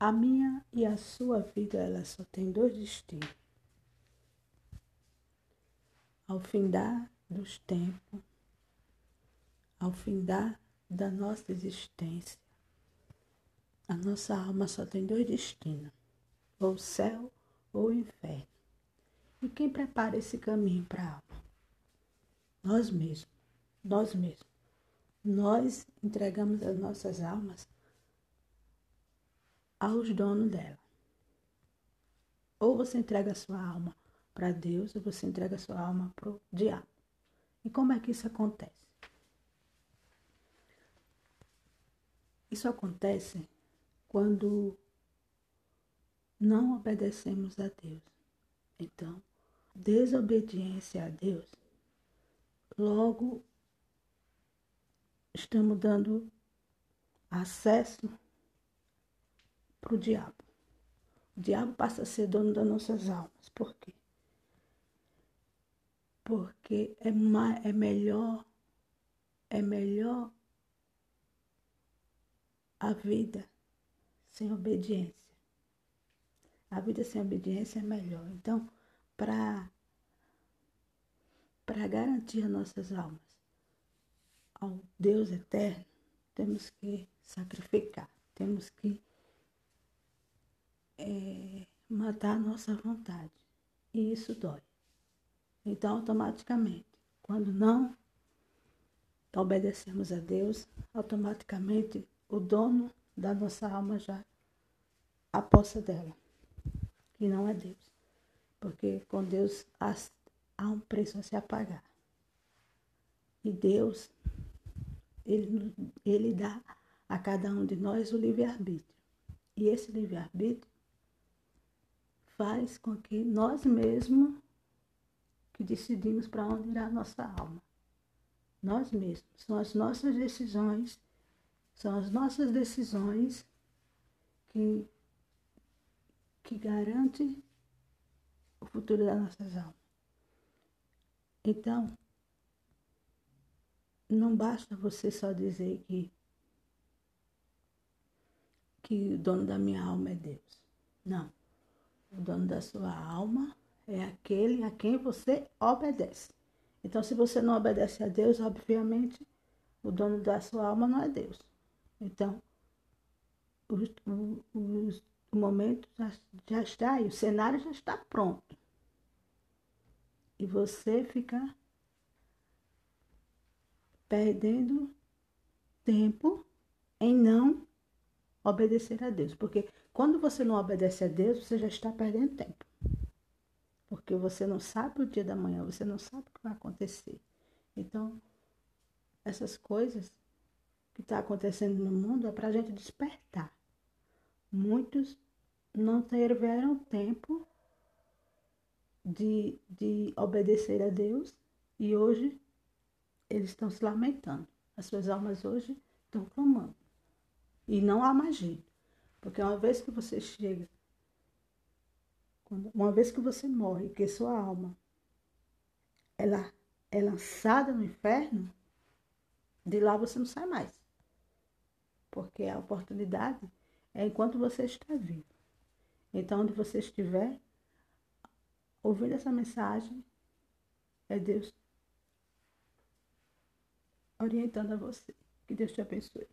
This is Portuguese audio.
A minha e a sua vida, ela só tem dois destinos. Ao findar dos tempos, ao findar da nossa existência, a nossa alma só tem dois destinos, ou céu ou inferno. E quem prepara esse caminho para a alma? Nós mesmos, nós mesmos. Nós entregamos as nossas almas aos donos dela. Ou você entrega a sua alma para Deus, ou você entrega a sua alma para o diabo. E como é que isso acontece? Isso acontece quando não obedecemos a Deus. Então, desobediência a Deus, logo estamos dando acesso para o diabo. O diabo passa a ser dono das nossas almas. Por quê? Porque é, é melhor, é melhor a vida sem obediência. A vida sem obediência é melhor. Então, para para garantir as nossas almas ao Deus eterno, temos que sacrificar, temos que é, matar a nossa vontade. E isso dói. Então, automaticamente, quando não obedecemos a Deus, automaticamente o dono da nossa alma já aposta dela, que não é Deus. Porque com Deus há um preço a se apagar. E Deus, ele, ele dá a cada um de nós o livre-arbítrio. E esse livre-arbítrio faz com que nós mesmos que decidimos para onde irá a nossa alma. Nós mesmos. São as nossas decisões, são as nossas decisões que, que garantem o futuro das nossas almas. Então, não basta você só dizer que, que o dono da minha alma é Deus. Não. O dono da sua alma é aquele a quem você obedece. Então, se você não obedece a Deus, obviamente, o dono da sua alma não é Deus. Então, o, o, o, o momento já, já está aí, o cenário já está pronto. E você fica perdendo tempo em não obedecer a Deus. Porque quando você não obedece a Deus, você já está perdendo tempo. Porque você não sabe o dia da manhã, você não sabe o que vai acontecer. Então, essas coisas que estão tá acontecendo no mundo é para a gente despertar. Muitos não tiveram tempo de, de obedecer a Deus e hoje eles estão se lamentando. As suas almas hoje estão clamando. E não há mais jeito. Porque uma vez que você chega, uma vez que você morre, que sua alma ela é lançada no inferno, de lá você não sai mais. Porque a oportunidade é enquanto você está vivo. Então, onde você estiver, ouvindo essa mensagem, é Deus orientando a você. Que Deus te abençoe.